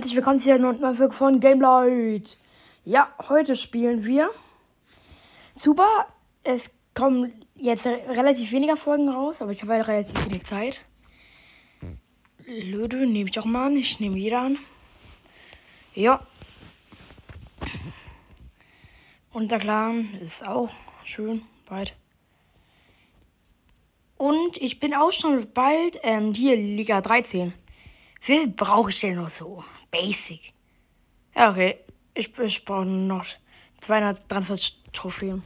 herzlich willkommen zu einer neuen Folge von Gamelight. Ja, heute spielen wir Super. Es kommen jetzt relativ weniger Folgen raus, aber ich habe halt relativ wenig Zeit. Löde nehme ich auch mal an. Ich nehme jeder an. Ja. Und der Clan ist auch schön weit. Und ich bin auch schon bald ähm, hier Liga 13. Wie viel brauche ich denn noch so? Basic. Ja, okay. Ich, ich brauche noch 243 Trophäen.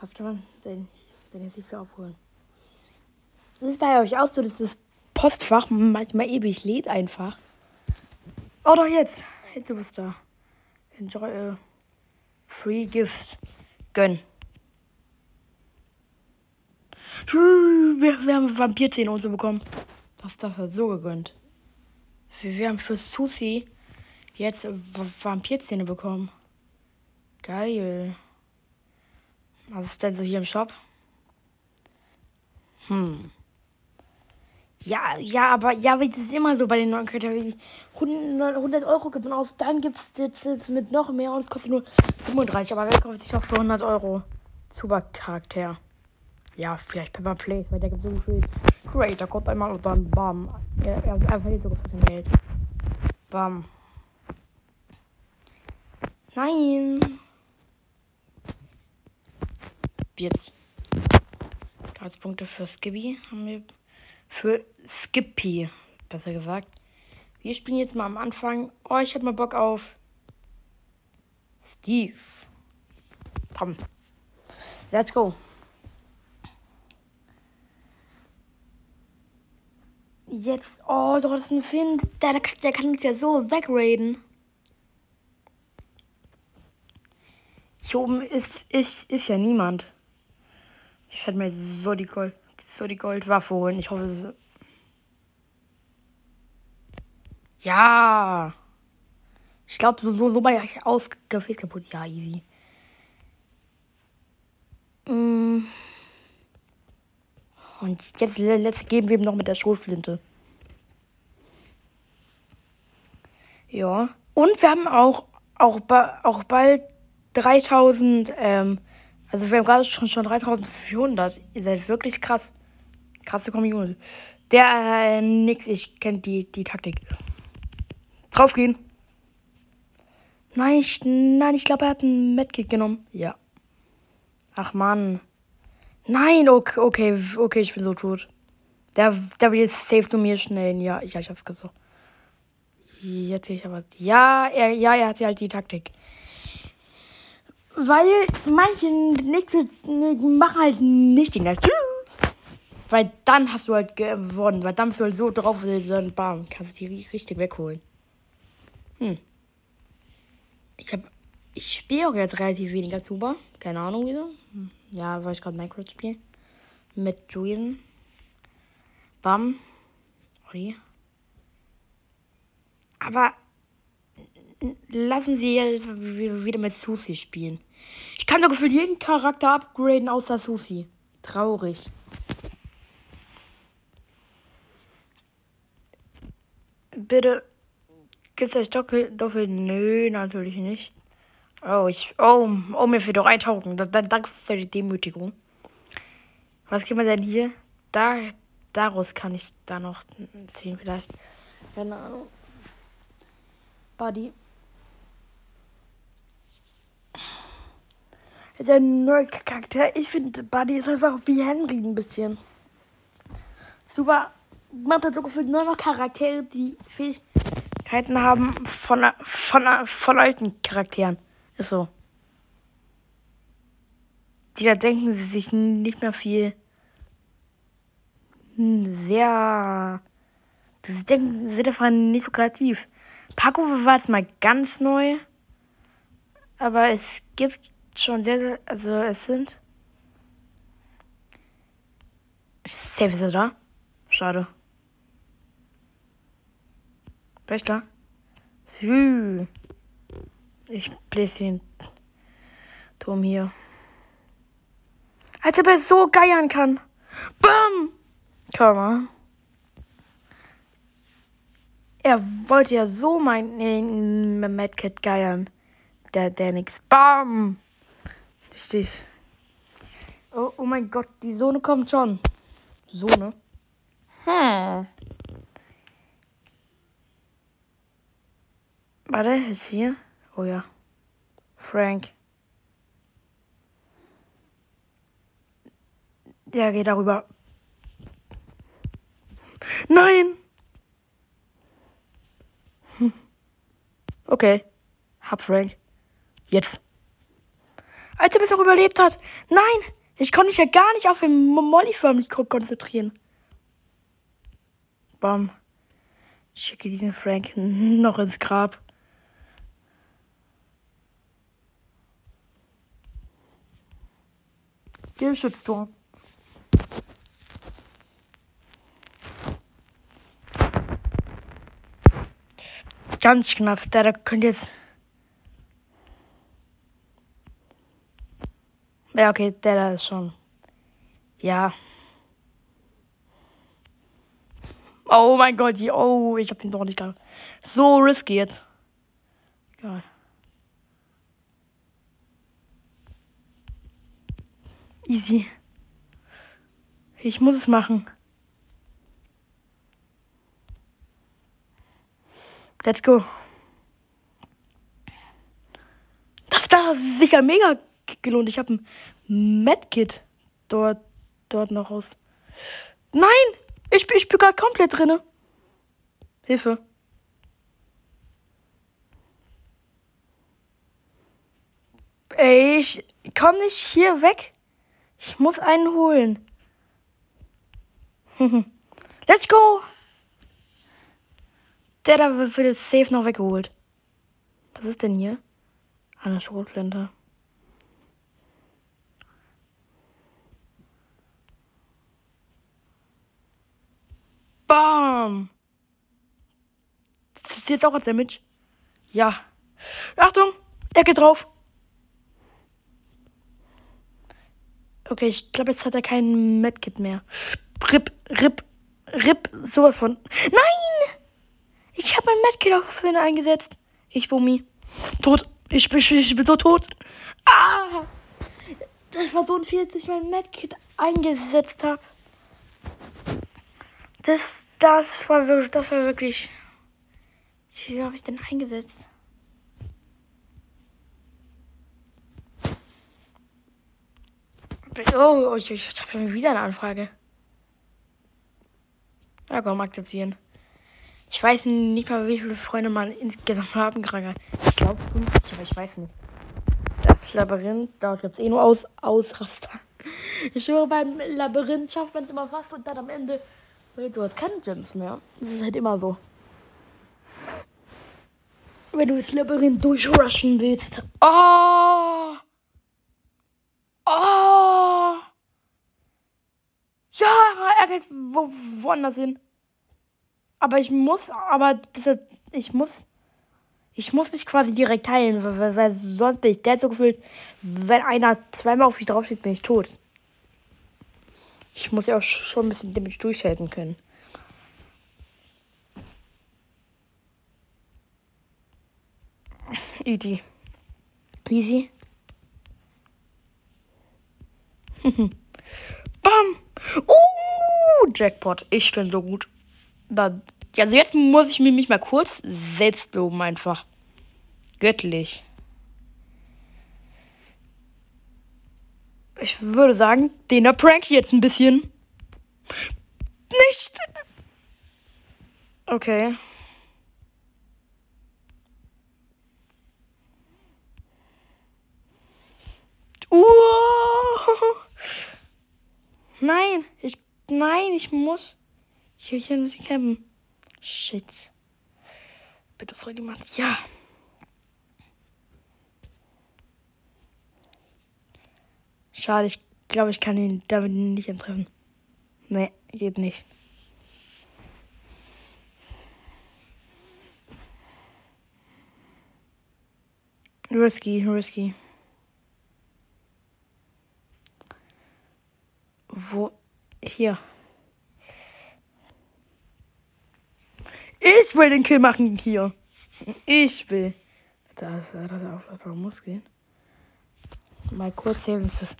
Was kann man denn, denn jetzt nicht so abholen? Das ist bei euch auch so, dass das Postfach manchmal ewig lädt einfach. Oh doch, jetzt. Jetzt du bist da. Enjoy a free gift. Gönn. Wir, wir haben Vampirzähne und so bekommen. Das, das hat so gegönnt. Wir haben für Susi jetzt Vampirzähne bekommen. Geil. Was ist denn so hier im Shop? Hm. Ja, ja, aber ja, wie ist immer so bei den neuen Charakteren. 100, 100 Euro gibt man aus, dann gibt es jetzt mit noch mehr und es kostet nur 35. Aber wer kauft sich noch für 100 Euro? Super Charakter. Ja, vielleicht Pepper Place, weil der gibt so viel Great, da kommt einmal und dann bam. Er, er, er verliert sogar für Geld. Bam. Nein. Jetzt. Punkte für Skippy haben wir. Für Skippy, besser gesagt. Wir spielen jetzt mal am Anfang. Oh, ich hab mal Bock auf Steve. Komm. Let's go. Jetzt, oh, doch, das ist ein Finn. Der, der kann uns ja so wegraden. Hier oben ist, ist, ist ja niemand. Ich werde mir so die Gold, so die Goldwaffe holen. Ich hoffe, es ist. Ja. Ich glaube, so, so, so bei ausgefehlt kaputt. Ja, easy. Mm. Und jetzt let's geben wir ihm noch mit der Schrotflinte. Ja. Und wir haben auch, auch, auch bald 3000, ähm, also wir haben gerade schon, schon 3400. Ihr seid wirklich krass. Krasse Community. Der, äh, nix, ich kenne die, die Taktik. Draufgehen. Nein, ich, nein, ich glaube, er hat ein Medkit genommen. Ja. Ach man. Nein, okay, okay, okay, ich bin so tot. Der, der will jetzt safe zu mir schnell. Ja, ja, ich hab's gesagt. Jetzt sehe ich aber. Ja, er, ja, er hat halt die Taktik. Weil manche nächste machen halt nicht den Tschüss. Weil dann hast du halt gewonnen. Weil dann bist du halt so drauf, dann bam, kannst du die richtig wegholen. Hm. Ich hab. Ich spiele auch jetzt relativ weniger Zuber. Keine Ahnung wieso. Hm. Ja, weil ich gerade Minecraft spiele. Mit Julian. Bam. Oi. Aber lassen Sie wieder mit Susi spielen. Ich kann doch gefühlt jeden Charakter upgraden außer Susi. Traurig. Bitte. Gibt es euch doppelt, doppelt? Nö, natürlich nicht. Oh, ich. Oh, oh mir fehlt doch ein. Dann danke für die Demütigung. Was gibt man denn hier? Da, daraus kann ich da noch ziehen, vielleicht. Keine Ahnung. Buddy. Der neue Charakter. Ich finde, Buddy ist einfach wie Henry ein bisschen. Super. Man hat so gefühlt nur noch Charaktere, die Fähigkeiten haben von, von, von alten Charakteren. Ist so. Die da denken sie sich nicht mehr viel. Sehr. Sie denken, sie einfach nicht so kreativ. Paco war jetzt mal ganz neu. Aber es gibt schon sehr, sehr also es sind. Safe ist er da? Schade. Wer ist da? Sü. Ich bläse den Turm hier. Als ob er so geiern kann. Bam! Komm mal. Er wollte ja so mein äh, Madcat geiern. Der, der nix. Bam! Stehst. Oh, oh mein Gott, die Sohne kommt schon. Sohne? Hm. Warte, ist hier? Oh ja. Frank. Der geht darüber. Nein! Hm. Okay. Hab Frank. Jetzt. Als er bis auch überlebt hat. Nein! Ich konnte mich ja gar nicht auf den Molly konzentrieren. Bam. Ich schicke diesen Frank noch ins Grab. Hier Shitstorm. Ganz knapp. Der, könnte jetzt. Ja, okay, der da ist schon. Ja. Oh mein Gott, die, oh, ich hab ihn doch nicht gehabt. So risky jetzt. Egal. Easy. Ich muss es machen. Let's go. Das, das ist sicher mega gelohnt. Ich habe ein Medkit dort, dort noch raus. Nein! Ich, ich bin gerade komplett drinne. Hilfe. Ey, ich komm nicht hier weg. Ich muss einen holen. Let's go! Der da wird jetzt safe noch weggeholt. Was ist denn hier? Eine Schrotflinte. Bam! Das ist jetzt auch ein Damage. Ja. Achtung! Er geht drauf. Okay, ich glaube, jetzt hat er kein Medkit mehr. Rip, rip, rip, sowas von. Nein! Ich habe mein Medkit auf Finn eingesetzt. Ich Bumi. Tot. Ich bin, ich bin so tot. Ah! Das war so ein Fehler, dass ich mein Medkit eingesetzt habe. Das, das war wirklich, das war wirklich. Wieso habe ich denn eingesetzt? Oh, ich, ich habe wieder eine Anfrage. Ja, komm, akzeptieren. Ich weiß nicht mal, wie viele Freunde man insgesamt haben gerade. Ich glaube 50, aber ich weiß nicht. Das Labyrinth, dort gibt es eh nur Aus Ausraster. Ich schwöre, beim Labyrinth schafft man es immer fast und dann am Ende du hast keine Gems mehr. Das ist halt immer so. Wenn du das Labyrinth durchrushen willst. Oh! Oh! Ja, er geht wo, woanders hin. Aber ich muss, aber das, ich muss, ich muss mich quasi direkt heilen, weil, weil sonst bin ich der so gefühlt, wenn einer zweimal auf mich draufsteht, bin ich tot. Ich muss ja auch schon ein bisschen Damage durchhalten können. Easy. Easy. Bam! Uh, Jackpot. Ich bin so gut. Da, also jetzt muss ich mich mal kurz selbst loben einfach. Göttlich. Ich würde sagen, den da prank ich jetzt ein bisschen. Nicht. Okay. Uh. Nein, ich. Nein, ich muss. Ich hier muss ich campen. Shit. Bitte soll jemand. Ja. Schade, ich glaube, ich kann ihn damit nicht antreffen. Nee, geht nicht. Risky, risky. Wo? Hier. Ich will den Kill machen hier. Ich will. Das ist auflassbare Muskeln. Mal kurz sehen, was das.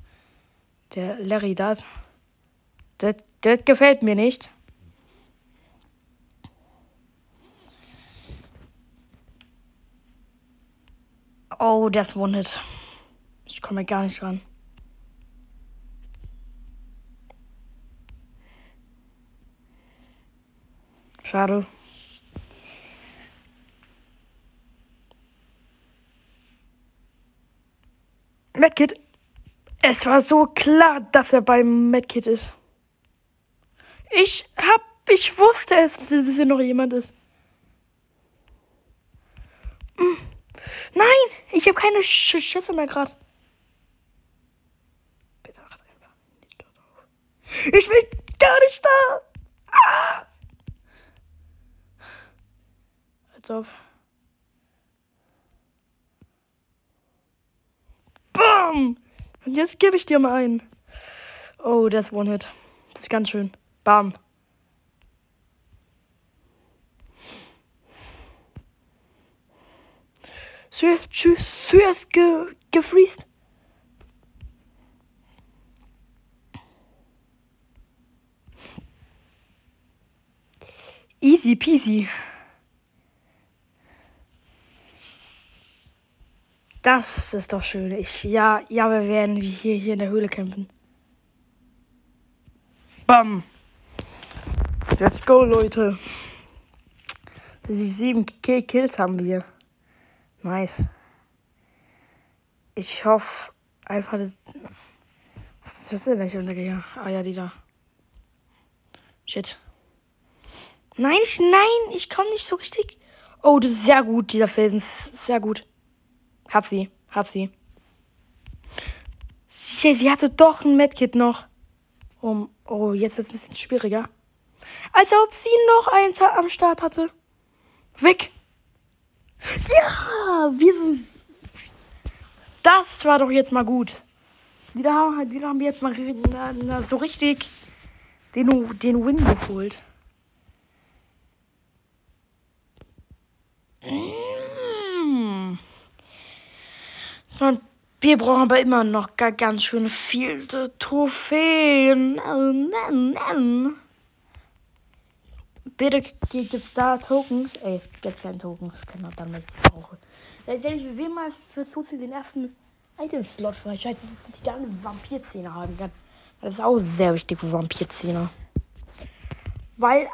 Der Larry das. Das, das gefällt mir nicht. Oh, das One-Hit. Ich komme gar nicht ran. Schade. Medkit. Es war so klar, dass er beim Medkit ist. Ich hab, ich wusste es, dass hier noch jemand ist. Hm. Nein, ich habe keine Sch Schüsse mehr gerade. Bitte achte einfach nicht. Ich bin gar nicht da. Ah! Als ob. Bam! Und jetzt gebe ich dir mal einen. Oh, das One-Hit. Das ist ganz schön. Bam. Zuerst, tschüss, zuerst ge, gefriest. Easy peasy. Das ist doch schön. Ich, ja, ja, wir werden hier, hier in der Höhle campen. Bam. Let's go, Leute. Sieben Kills haben wir. Nice. Ich hoffe einfach, dass. Was ist denn nicht untergegangen? Ah ja, die da. Shit. Nein, ich, nein, ich komme nicht so richtig. Oh, das ist sehr gut, dieser Felsen. Sehr gut. Hab sie, hab sie. Sie, sie hatte doch ein Medkit noch. Um, oh, jetzt wird es ein bisschen schwieriger. Als ob sie noch eins am Start hatte. Weg. Ja, wir sind. Das war doch jetzt mal gut. Wieder haben, wieder haben wir jetzt mal so richtig den, den Win geholt. Mm. Und wir brauchen aber immer noch ganz schön viele Trophäen. Bitte gibt es da Tokens. Ey, es gibt keine Tokens. Genau, dann ist es brauche. Ich will mal für Susi den ersten Item-Slot freischalten, dass ich da eine Vampirzähne haben kann. Das ist auch sehr wichtig für Vampirzähne. Weil,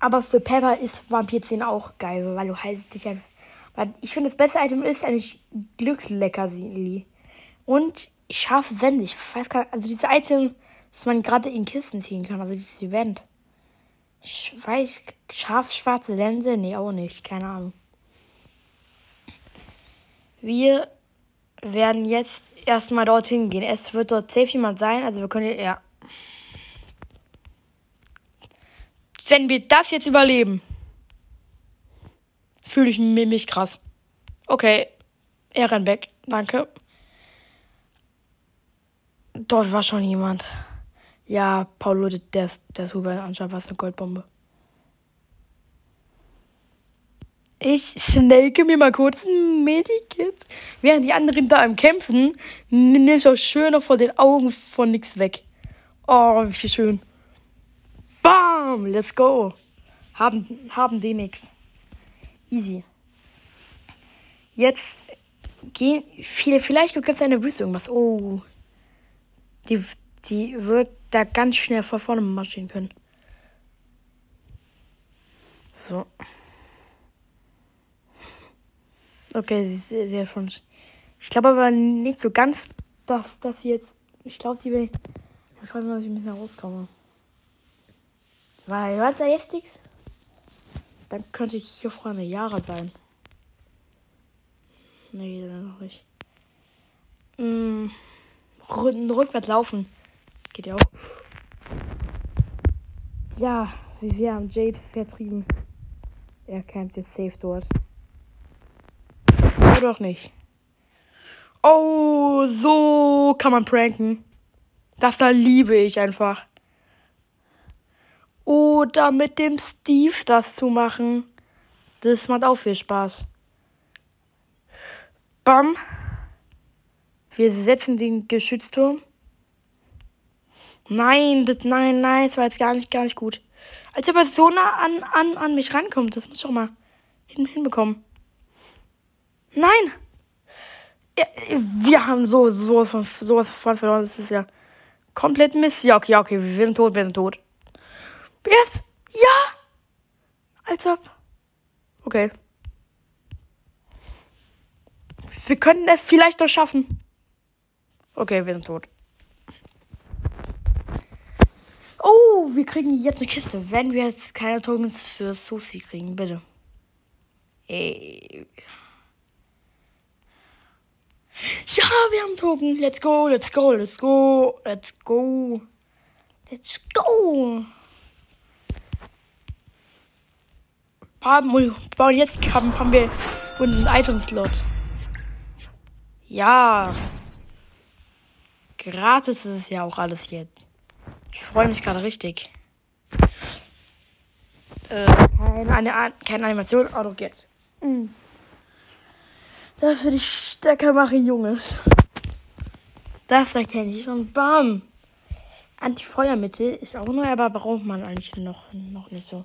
aber für Pepper ist Vampirzähne auch geil, weil du halt dich ja. Weil ich finde, das beste Item ist eigentlich Glücksleckerli. Und scharfe Sense. Ich weiß gar nicht, also dieses Item, das man gerade in Kisten ziehen kann, also dieses Event. Ich weiß, scharf schwarze Sense? Nee, auch nicht. Keine Ahnung. Wir werden jetzt erstmal dorthin gehen. Es wird dort safe jemand sein. Also wir können ja. Wenn wir das jetzt überleben, fühle ich mich krass. Okay. Weg. Danke. Dort war schon jemand. Ja, Paulo, der, der ist anscheinend was eine Goldbombe. Ich schnelke mir mal kurz ein Medikit. Während die anderen da im Kämpfen, nehme ich auch schöner vor den Augen von nix weg. Oh, wie schön. Bam, let's go. Haben, haben die nix. Easy. Jetzt gehen viele, vielleicht gibt es eine Wüste irgendwas. Oh. Die, die wird da ganz schnell vor vorne marschieren können. So. Okay, sie, sie schon. Ich glaube aber nicht so ganz, dass das jetzt. Ich glaube, die will. Ich mich, ob ich ein bisschen rauskomme. Weil, was da jetzt nichts? Dann könnte ich hier vorne Jahre sein. Nee, dann noch nicht. Mm, rückwärts laufen. Geht ja auch. Ja, wir haben Jade vertrieben. Er campt jetzt safe dort. Oder auch nicht. Oh, so kann man pranken. Das da liebe ich einfach. Oder mit dem Steve das zu machen. Das macht auch viel Spaß. Bam. Wir setzen den Geschützturm. Nein, das, nein, nein, das war jetzt gar nicht, gar nicht gut. Als ob er so nah an, an, an mich rankommt, das muss ich auch mal hin, hinbekommen. Nein! Ja, wir haben so, so, so, so von verloren. Das ist ja komplett Mist. Ja, okay, okay, wir sind tot, wir sind tot. Yes! Ja! Als ob. Okay. Wir können es vielleicht noch schaffen. Okay, wir sind tot. Oh, wir kriegen jetzt eine Kiste. Wenn wir jetzt keine Tokens für Susi kriegen, bitte. Ey. Ja, wir haben Token. Let's go, let's go, let's go, let's go. Let's go. Haben, bauen jetzt haben, haben wir unseren Item-Slot. Ja. Gratis ist es ja auch alles jetzt. Ich freue mich gerade richtig. Äh, keine, eine, keine Animation, aber doch jetzt. Mhm. Das würde ich stärker machen, Jungs. Das erkenne ich. Und bam. Anti-Feuermittel ist auch neu, aber braucht man eigentlich noch, noch nicht so.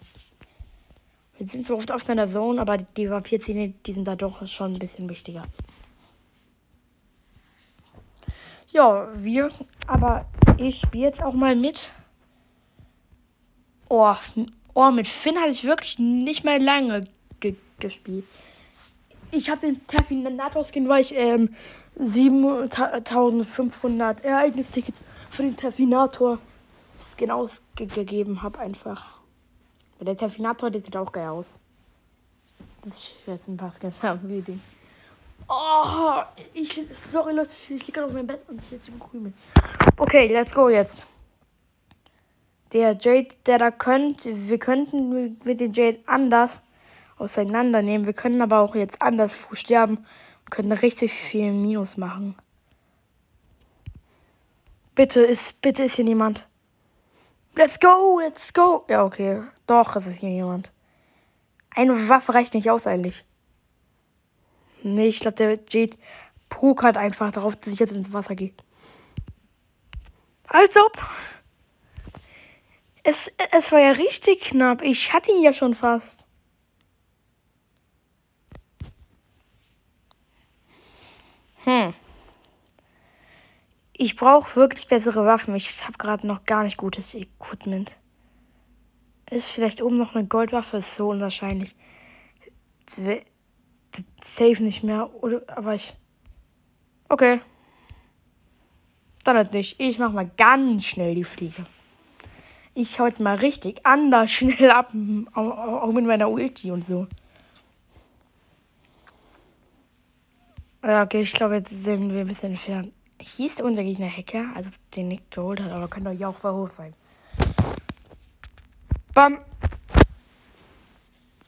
Wir sind zwar oft auf einer Zone, aber die Vampirzähne, die sind da doch schon ein bisschen wichtiger. Ja, wir, aber ich spiele jetzt auch mal mit. Oh, oh, mit Finn hatte ich wirklich nicht mehr lange ge gespielt. Ich habe den Terminator-Skin, weil ich ähm, 7500 Ereignistickets für den Terminator Skin ausgegeben habe einfach. Der Terminator, der sieht auch geil aus. Das ist jetzt ein den. Oh, ich, sorry Leute, ich liege auf meinem Bett und ich sitze im Krümel. Okay, let's go jetzt. Der Jade, der da könnte, wir könnten mit dem Jade anders auseinandernehmen. Wir können aber auch jetzt anders sterben und können richtig viel Minus machen. Bitte ist, bitte ist hier niemand. Let's go, let's go. Ja, okay. Doch, es ist hier jemand. Eine Waffe reicht nicht aus eigentlich. Nee, ich glaube, der Jade pokert einfach darauf, dass ich jetzt ins Wasser gehe. Als ob. Es, es war ja richtig knapp. Ich hatte ihn ja schon fast. Hm. Ich brauche wirklich bessere Waffen. Ich habe gerade noch gar nicht gutes Equipment. Ist vielleicht oben noch eine Goldwaffe? Ist so unwahrscheinlich. Safe nicht mehr. Oder, aber ich. Okay. Dann halt nicht. Ich mach mal ganz schnell die Fliege. Ich hau jetzt mal richtig anders schnell ab. Auch mit meiner Ulti und so. Ja, okay, ich glaube, jetzt sind wir ein bisschen entfernt. Hieß unser Gegner Hacker, also den Nick geholt hat, aber doch ja auch hoch sein. Bam!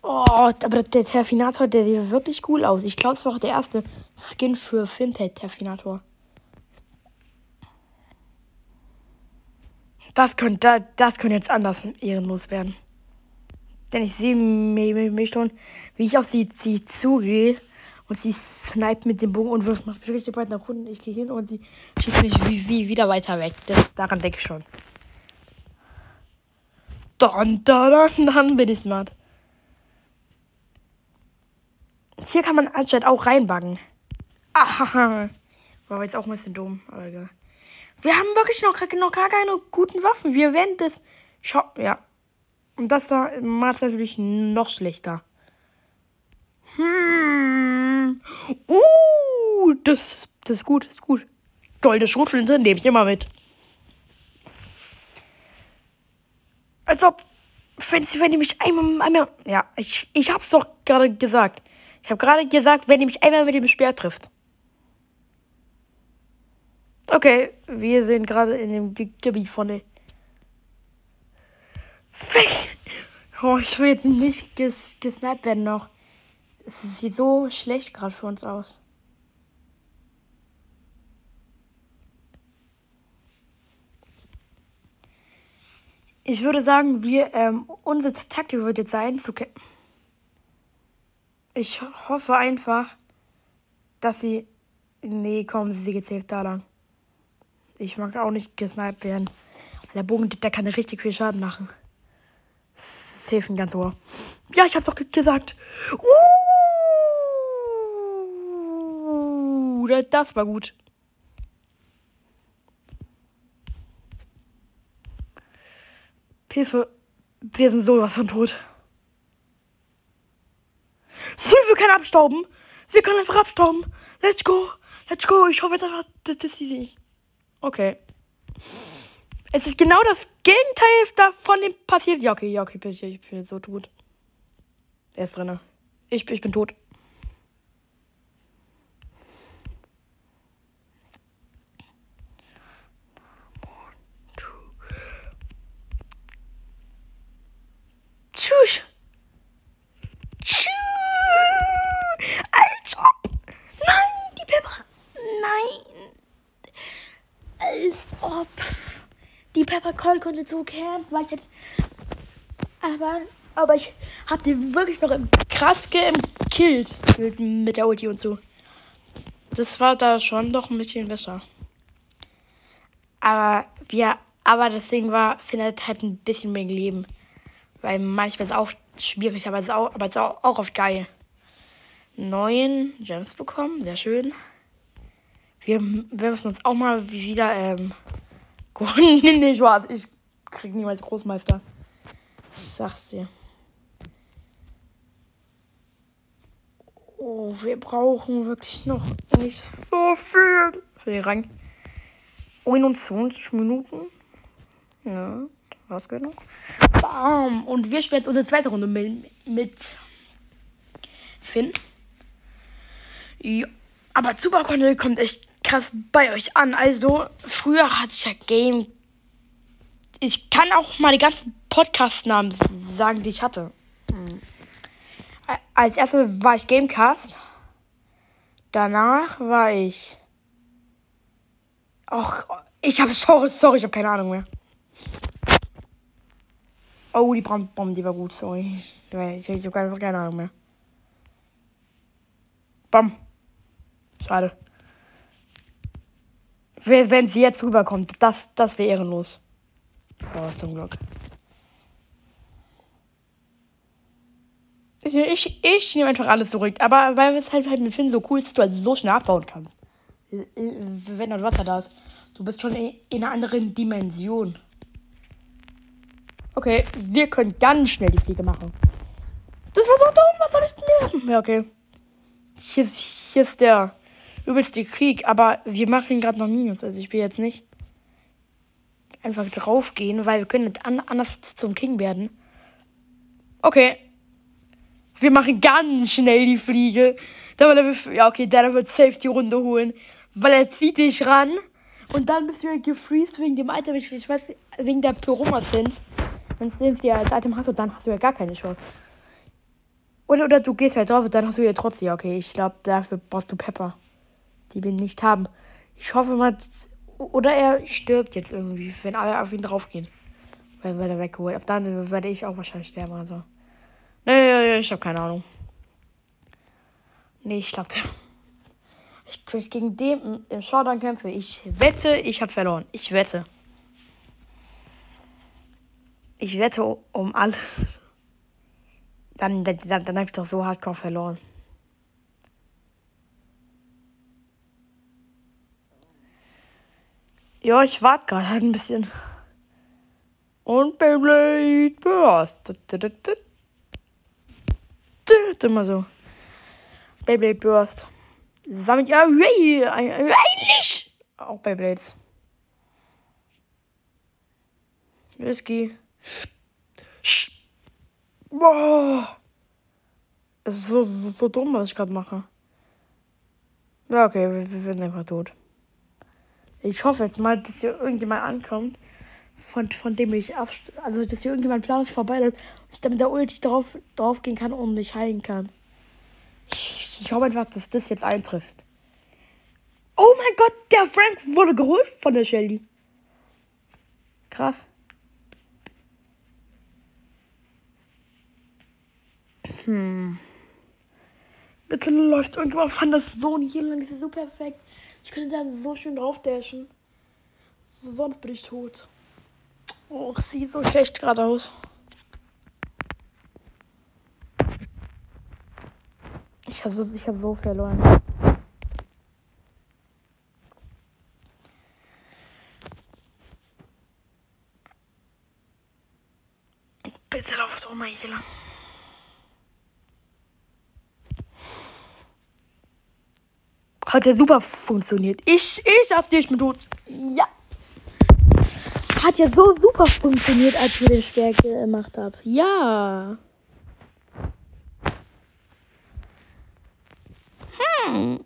Oh, aber der Terfinator, der sieht wirklich cool aus. Ich glaube, es war auch der erste Skin für Fintech Terfinator. Das könnte, das könnte jetzt anders ehrenlos werden. Denn ich sehe mich schon, wie ich auf sie, sie zugehe und sie sniped mit dem Bogen und wirft mich richtig weit nach unten. Ich gehe hin und sie schießt mich wie, wie wieder weiter weg. Das, daran denke ich schon. Dann, dann, dann bin ich smart. Hier kann man anscheinend auch reinbaggen. Aha. War jetzt auch ein bisschen dumm, aber egal. Wir haben wirklich noch, noch gar keine guten Waffen. Wir werden das. Schau, ja. Und das da macht es natürlich noch schlechter. Hm. Uh, das, das ist gut, das ist gut. Goldene Schrotflinte nehme ich immer mit. Als ob, wenn, wenn die mich einmal, einmal, ja, ich, ich hab's doch gerade gesagt. Ich habe gerade gesagt, wenn die mich einmal mit dem Speer trifft. Okay, wir sind gerade in dem Ge Gebiet von der. Oh, ich will nicht ges gesnappt werden noch. Es sieht so schlecht gerade für uns aus. Ich würde sagen, wir, ähm, unsere Taktik wird jetzt sein, zu kämpfen. Ich hoffe einfach, dass sie. Nee, komm, sie geht safe da lang. Ich mag auch nicht gesniped werden. Der Bogen, der kann richtig viel Schaden machen. Safe ein ganz Ohr. Ja, ich hab's doch gesagt. Uh, das war gut. Hilfe. Wir sind sowas von tot. Sie, wir können abstauben. Wir können einfach abstauben. Let's go. Let's go. Ich hoffe das ist easy. Okay. Es ist genau das Gegenteil davon dem passiert. Ja, okay, ja, okay, ich, ich bin so tot. Er ist drin. Ich, ich bin tot. Tschüss. Tschüss. Als ob. Nein, die Pepper. Nein. Als ob. Die Pepper Call konnte so campen, weil ich jetzt. Aber, aber ich hab die wirklich noch im krass gekillt. Mit der Ulti und so. Das war da schon doch ein bisschen besser. Aber wir, aber das Ding war, findet halt ein bisschen mehr Leben. Weil manchmal ist es auch schwierig, aber es ist auch, aber es ist auch, auch oft geil. Neun Gems bekommen, sehr schön. Wir, wir müssen uns auch mal wieder, ähm, nee, nee, warte, ich krieg niemals Großmeister. Ich sag's dir. Oh, wir brauchen wirklich noch nicht so viel für den Rang. 21 Minuten. Ja was genug. Bam. Und wir spielen jetzt unsere zweite Runde mit, mit Finn. Ja. Aber Superconne kommt echt krass bei euch an. Also, früher hatte ich ja Game. Ich kann auch mal die ganzen Podcast-Namen sagen, die ich hatte. Mhm. Als erstes war ich Gamecast. Danach war ich. Ach, ich habe sorry, sorry, ich habe keine Ahnung mehr. Oh, die Brandbombe, die war gut, sorry. Ich, habe einfach keine Ahnung mehr. Bam. Schade. Wenn sie jetzt rüberkommt, das, das wäre ehrenlos. Oh, zum Glück. Ich, ich, ich nehme einfach alles zurück. Aber weil es halt, halt mit Finn so cool ist, dass du also so schnell abbauen kannst. Wenn das Wasser da ist. Du bist schon in einer anderen Dimension. Okay, wir können ganz schnell die Fliege machen. Das war so dumm, was soll ich machen? Ja, okay. Hier ist, hier ist der übelste Krieg, aber wir machen gerade noch Minus. Also ich will jetzt nicht einfach draufgehen, weil wir können nicht an, anders zum King werden. Okay. Wir machen ganz schnell die Fliege. ja, okay, der wird safe die Runde holen. Weil er zieht dich ran. Und dann bist du gefreezed wegen dem Item. Ich, ich weiß, wegen der Pyroma-Skins. Wenn du die als Item hast, dann hast du ja gar keine Chance. Oder, oder du gehst halt drauf und dann hast du ja trotzdem. Okay, ich glaube, dafür brauchst du Pepper. Die will nicht haben. Ich hoffe mal. Oder er stirbt jetzt irgendwie, wenn alle auf ihn draufgehen. Weil, weil er weggeholt. Ab dann werde ich auch wahrscheinlich sterben oder so. Nee, ich habe keine Ahnung. Nee, ich glaube. Ich, ich gegen den im Showdown kämpfe. Ich wette, ich habe verloren. Ich wette. Ich wette um alles. Dann, dann, dann, habe ich doch so hardcore verloren. Ja, ich warte gerade halt ein bisschen. Und Beyblade Burst. Immer so. Beyblade Burst. Sammelt ja eigentlich auch Beyblades. Whisky. Boah. Es ist so, so, so dumm, was ich gerade mache. Ja, okay, wir, wir werden einfach tot. Ich hoffe jetzt mal, dass hier irgendjemand ankommt, von, von dem ich abst Also, dass hier irgendjemand blaues vorbei ist, dass ich dann mit der Ulti drauf, drauf gehen kann und mich heilen kann. Ich, ich hoffe einfach, dass das jetzt eintrifft. Oh mein Gott, der Frank wurde geholt von der Shelly. Krass. Hm. Bitte läuft irgendjemand fand das so nicht hier lang. Das ist so perfekt. Ich könnte da so schön drauf dashen. Sonst bin ich tot. Oh, sieht so schlecht gerade aus. Ich habe so, hab so verloren. Bitte lauf doch mal hier lang. Hat ja super funktioniert. Ich, ich aus dir, ich bin tot. Ja. Hat ja so super funktioniert, als wir den Schwer gemacht haben. Ja. Hm.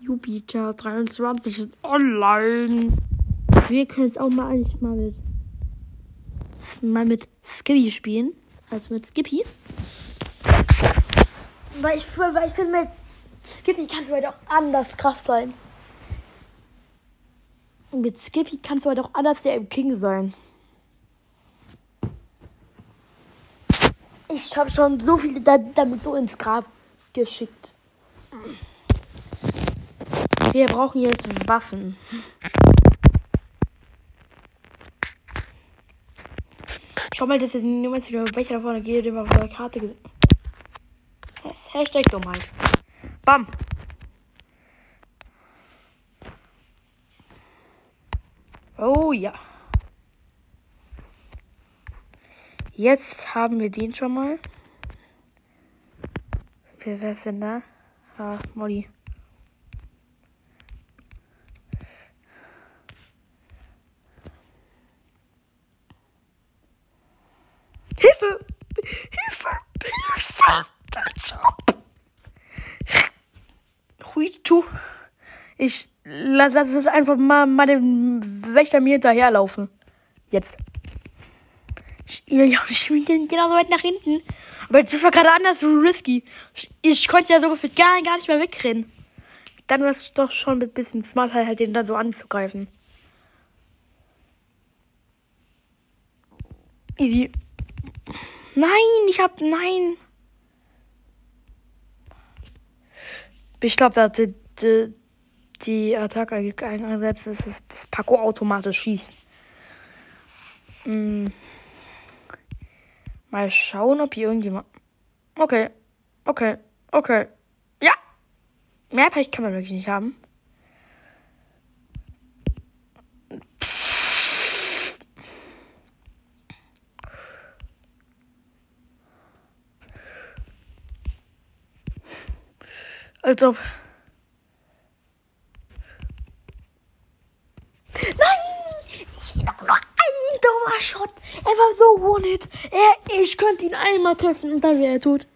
Jupiter 23 ist online. Wir können es auch mal eigentlich mal mit mal mit Skippy spielen. Also mit Skippy. Weil ich, weil ich finde, mit Skippy kannst du halt auch anders krass sein. Mit Skippy kannst du halt auch anders der im King sein. Ich habe schon so viele da, damit so ins Grab geschickt. Wir brauchen jetzt Waffen. Schau mal, dass jetzt niemand wieder Becher da vorne geht, der auf der Karte gesehen. Hashtag Dummheit. Bam. Oh ja. Jetzt haben wir den schon mal. Wer ist denn da? Ah, Molly. Hilfe! Hilfe! Hilfe! Als Huitu. Ich lass es einfach mal, den Wächter mir hinterherlaufen. Jetzt. Ich, ja, ich bin genauso weit nach hinten. Aber das war gerade anders risky. Ich, ich konnte ja so gefühlt gar, gar nicht mehr wegrennen. Dann war es doch schon ein bisschen smart, halt den dann so anzugreifen. Easy. Nein, ich hab. Nein. Ich glaube, da die, die, die Attacke eingesetzt, dass das Paco automatisch schießt. Hm. Mal schauen, ob hier irgendjemand. Okay. Okay. Okay. Ja! Mehr Pech kann man wirklich nicht haben. Als ob. Nein! Ich will doch nur ein dummer Shot. Er war so one-hit. ich könnte ihn einmal treffen und dann wäre er tot.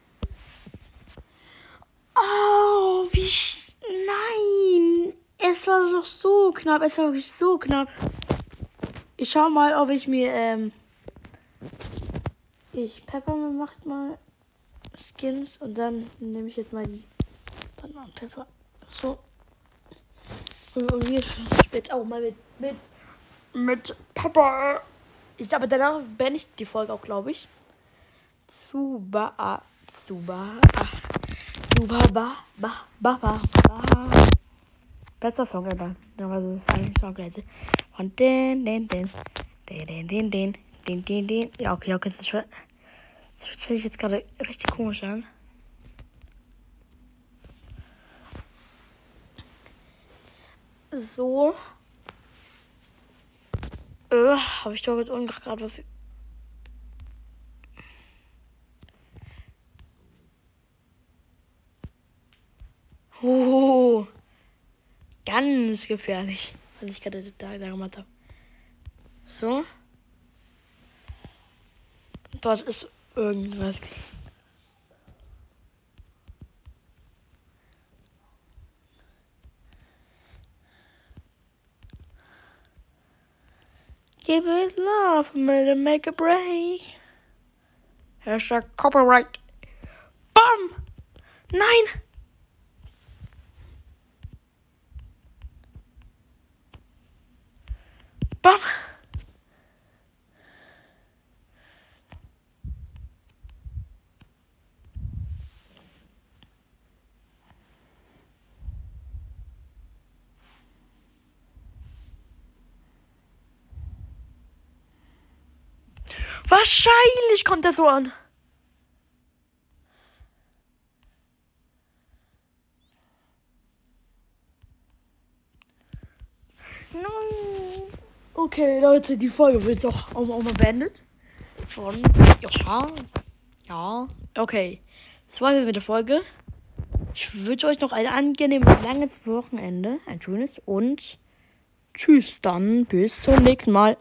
Oh, wie. Nein! Es war doch so knapp. Es war wirklich so knapp. Ich schau mal, ob ich mir. Ähm, ich Peppermint macht mal Skins und dann nehme ich jetzt mal die Bananenpfeffer. So. Und wir jetzt auch mal mit, mit, mit Papa. Ich aber danach beende ich die Folge auch, glaube ich. Zuba, Zuba, Zuba, ba, ba, ba, ba, ba. Bester Song ever. Aber das ist eigentlich Song gleich. Und den, den, den, den, den, den, den, den, den, den. Ja, okay, okay, das ist Das fühlt sich jetzt gerade richtig komisch an. So. Äh, habe ich doch jetzt unten gerade was. Oh, ganz gefährlich, was ich gerade da gemacht habe. So. Dort ist irgendwas. Give it love, to make a break. Hashtag Copyright. Bam! Nine! Bam! Wahrscheinlich kommt er so an. Okay, Leute, die Folge wird jetzt auch, auch, auch mal beendet. Von. Ja. Ja. Okay. Das war's jetzt mit der Folge. Ich wünsche euch noch ein angenehmes, langes Wochenende. Ein schönes und tschüss dann. Bis zum nächsten Mal.